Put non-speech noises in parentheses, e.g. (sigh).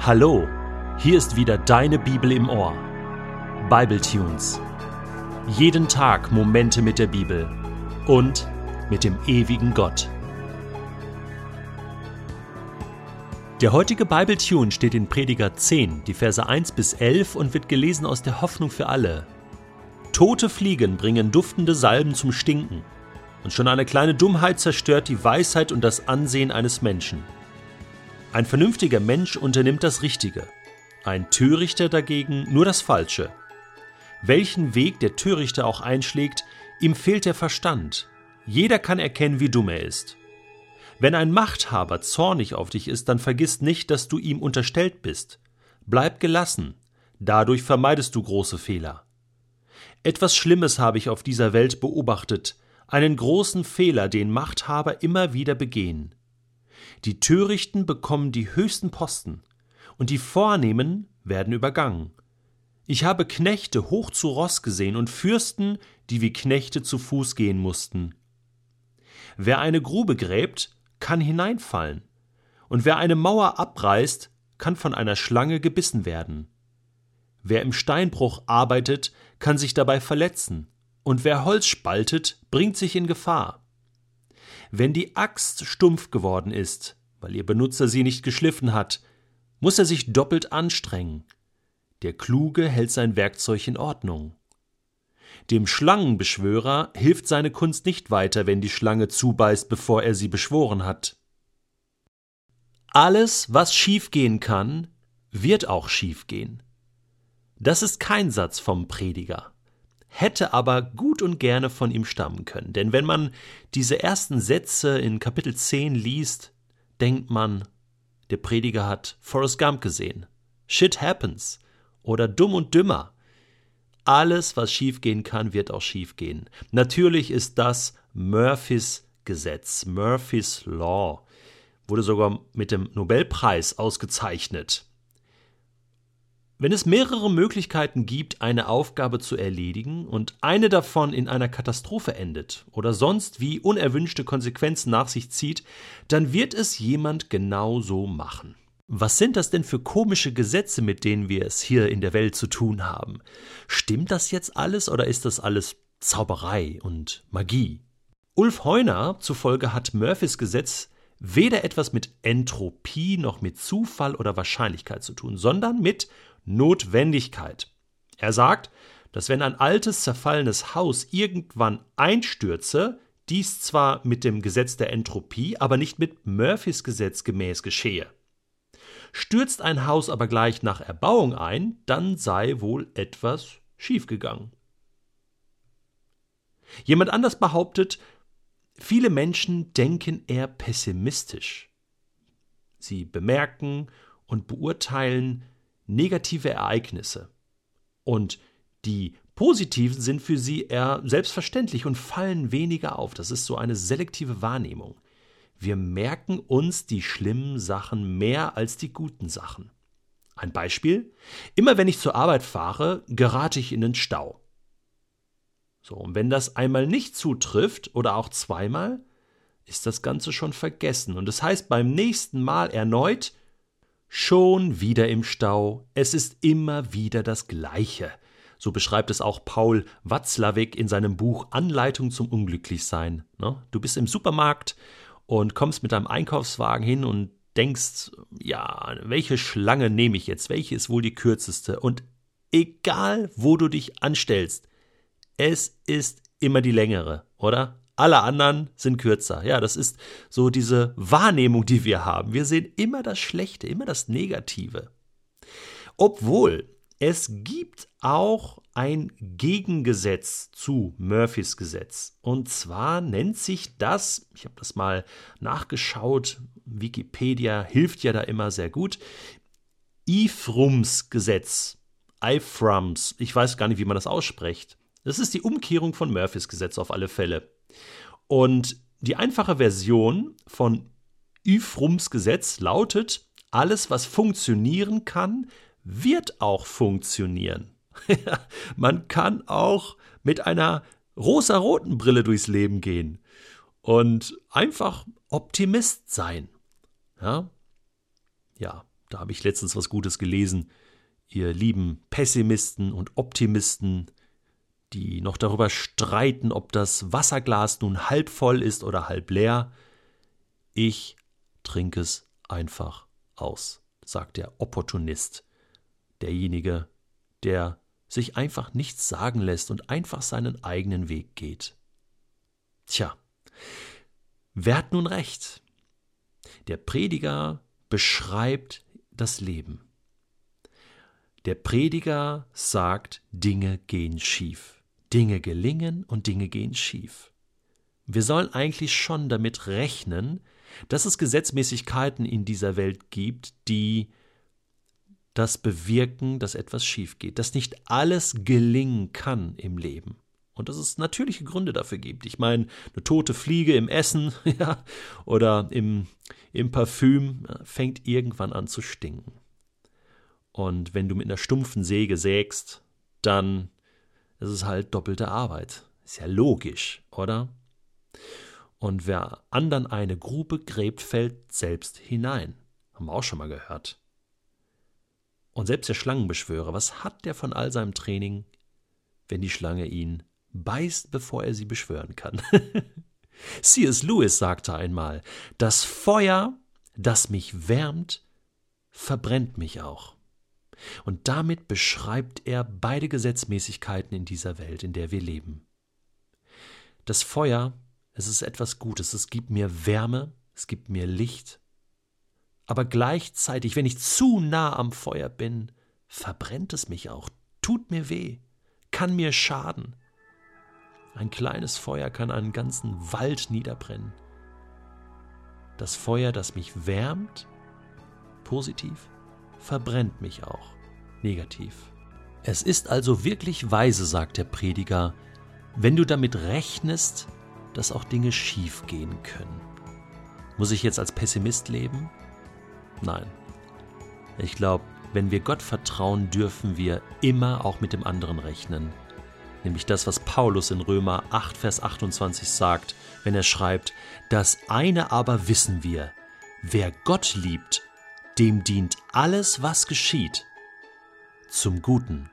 Hallo, hier ist wieder deine Bibel im Ohr. Bible Tunes. Jeden Tag Momente mit der Bibel und mit dem ewigen Gott. Der heutige Bible Tune steht in Prediger 10, die Verse 1 bis 11 und wird gelesen aus der Hoffnung für alle. Tote Fliegen bringen duftende Salben zum Stinken, und schon eine kleine Dummheit zerstört die Weisheit und das Ansehen eines Menschen. Ein vernünftiger Mensch unternimmt das Richtige, ein Törichter dagegen nur das Falsche. Welchen Weg der Törichter auch einschlägt, ihm fehlt der Verstand. Jeder kann erkennen, wie dumm er ist. Wenn ein Machthaber zornig auf dich ist, dann vergiss nicht, dass du ihm unterstellt bist. Bleib gelassen, dadurch vermeidest du große Fehler. Etwas Schlimmes habe ich auf dieser Welt beobachtet, einen großen Fehler, den Machthaber immer wieder begehen. Die Törichten bekommen die höchsten Posten, und die Vornehmen werden übergangen. Ich habe Knechte hoch zu Ross gesehen und Fürsten, die wie Knechte zu Fuß gehen mussten. Wer eine Grube gräbt, kann hineinfallen, und wer eine Mauer abreißt, kann von einer Schlange gebissen werden. Wer im Steinbruch arbeitet, kann sich dabei verletzen, und wer Holz spaltet, bringt sich in Gefahr. Wenn die Axt stumpf geworden ist, weil ihr Benutzer sie nicht geschliffen hat, muss er sich doppelt anstrengen. Der Kluge hält sein Werkzeug in Ordnung. Dem Schlangenbeschwörer hilft seine Kunst nicht weiter, wenn die Schlange zubeißt, bevor er sie beschworen hat. Alles, was schiefgehen kann, wird auch schiefgehen. Das ist kein Satz vom Prediger hätte aber gut und gerne von ihm stammen können. Denn wenn man diese ersten Sätze in Kapitel 10 liest, denkt man, der Prediger hat Forrest Gump gesehen. Shit happens. Oder dumm und dümmer. Alles, was schiefgehen kann, wird auch schiefgehen. Natürlich ist das Murphys Gesetz, Murphys Law. Wurde sogar mit dem Nobelpreis ausgezeichnet. Wenn es mehrere Möglichkeiten gibt, eine Aufgabe zu erledigen und eine davon in einer Katastrophe endet oder sonst wie unerwünschte Konsequenzen nach sich zieht, dann wird es jemand genau so machen. Was sind das denn für komische Gesetze, mit denen wir es hier in der Welt zu tun haben? Stimmt das jetzt alles oder ist das alles Zauberei und Magie? Ulf Heuner zufolge hat Murphys Gesetz weder etwas mit Entropie noch mit Zufall oder Wahrscheinlichkeit zu tun, sondern mit Notwendigkeit. Er sagt, dass wenn ein altes, zerfallenes Haus irgendwann einstürze, dies zwar mit dem Gesetz der Entropie, aber nicht mit Murphys Gesetz gemäß geschehe. Stürzt ein Haus aber gleich nach Erbauung ein, dann sei wohl etwas schiefgegangen. Jemand anders behauptet, viele Menschen denken eher pessimistisch. Sie bemerken und beurteilen negative Ereignisse. Und die positiven sind für sie eher selbstverständlich und fallen weniger auf. Das ist so eine selektive Wahrnehmung. Wir merken uns die schlimmen Sachen mehr als die guten Sachen. Ein Beispiel: Immer wenn ich zur Arbeit fahre, gerate ich in den Stau. So, und wenn das einmal nicht zutrifft oder auch zweimal, ist das Ganze schon vergessen. Und das heißt beim nächsten Mal erneut, Schon wieder im Stau, es ist immer wieder das Gleiche. So beschreibt es auch Paul Watzlawick in seinem Buch Anleitung zum Unglücklichsein. Ne? Du bist im Supermarkt und kommst mit deinem Einkaufswagen hin und denkst, ja, welche Schlange nehme ich jetzt? Welche ist wohl die kürzeste? Und egal, wo du dich anstellst, es ist immer die längere, oder? Alle anderen sind kürzer. Ja, das ist so diese Wahrnehmung, die wir haben. Wir sehen immer das Schlechte, immer das Negative. Obwohl es gibt auch ein Gegengesetz zu Murphys Gesetz. Und zwar nennt sich das, ich habe das mal nachgeschaut, Wikipedia hilft ja da immer sehr gut, Ifrums Gesetz. Ifrums, ich weiß gar nicht, wie man das ausspricht. Das ist die Umkehrung von Murphys Gesetz auf alle Fälle. Und die einfache Version von Yfrums Gesetz lautet, alles, was funktionieren kann, wird auch funktionieren. (laughs) Man kann auch mit einer rosa-roten Brille durchs Leben gehen und einfach Optimist sein. Ja, ja Da habe ich letztens was Gutes gelesen. Ihr lieben Pessimisten und Optimisten, die noch darüber streiten, ob das Wasserglas nun halb voll ist oder halb leer. Ich trinke es einfach aus, sagt der Opportunist, derjenige, der sich einfach nichts sagen lässt und einfach seinen eigenen Weg geht. Tja, wer hat nun recht? Der Prediger beschreibt das Leben. Der Prediger sagt, Dinge gehen schief. Dinge gelingen und Dinge gehen schief. Wir sollen eigentlich schon damit rechnen, dass es Gesetzmäßigkeiten in dieser Welt gibt, die das bewirken, dass etwas schief geht, dass nicht alles gelingen kann im Leben. Und dass es natürliche Gründe dafür gibt. Ich meine, eine tote Fliege im Essen (laughs) ja, oder im, im Parfüm fängt irgendwann an zu stinken. Und wenn du mit einer stumpfen Säge sägst, dann ist es halt doppelte Arbeit. Ist ja logisch, oder? Und wer anderen eine Grube gräbt, fällt selbst hinein. Haben wir auch schon mal gehört. Und selbst der Schlangenbeschwörer, was hat der von all seinem Training, wenn die Schlange ihn beißt, bevor er sie beschwören kann? (laughs) C.S. Lewis sagte einmal, das Feuer, das mich wärmt, verbrennt mich auch. Und damit beschreibt er beide Gesetzmäßigkeiten in dieser Welt, in der wir leben. Das Feuer, es ist etwas Gutes, es gibt mir Wärme, es gibt mir Licht, aber gleichzeitig, wenn ich zu nah am Feuer bin, verbrennt es mich auch, tut mir weh, kann mir schaden. Ein kleines Feuer kann einen ganzen Wald niederbrennen. Das Feuer, das mich wärmt, positiv, verbrennt mich auch, negativ. Es ist also wirklich weise, sagt der Prediger, wenn du damit rechnest, dass auch Dinge schief gehen können. Muss ich jetzt als Pessimist leben? Nein. Ich glaube, wenn wir Gott vertrauen, dürfen wir immer auch mit dem anderen rechnen. Nämlich das, was Paulus in Römer 8, Vers 28 sagt, wenn er schreibt, das eine aber wissen wir, wer Gott liebt, dem dient alles, was geschieht, zum Guten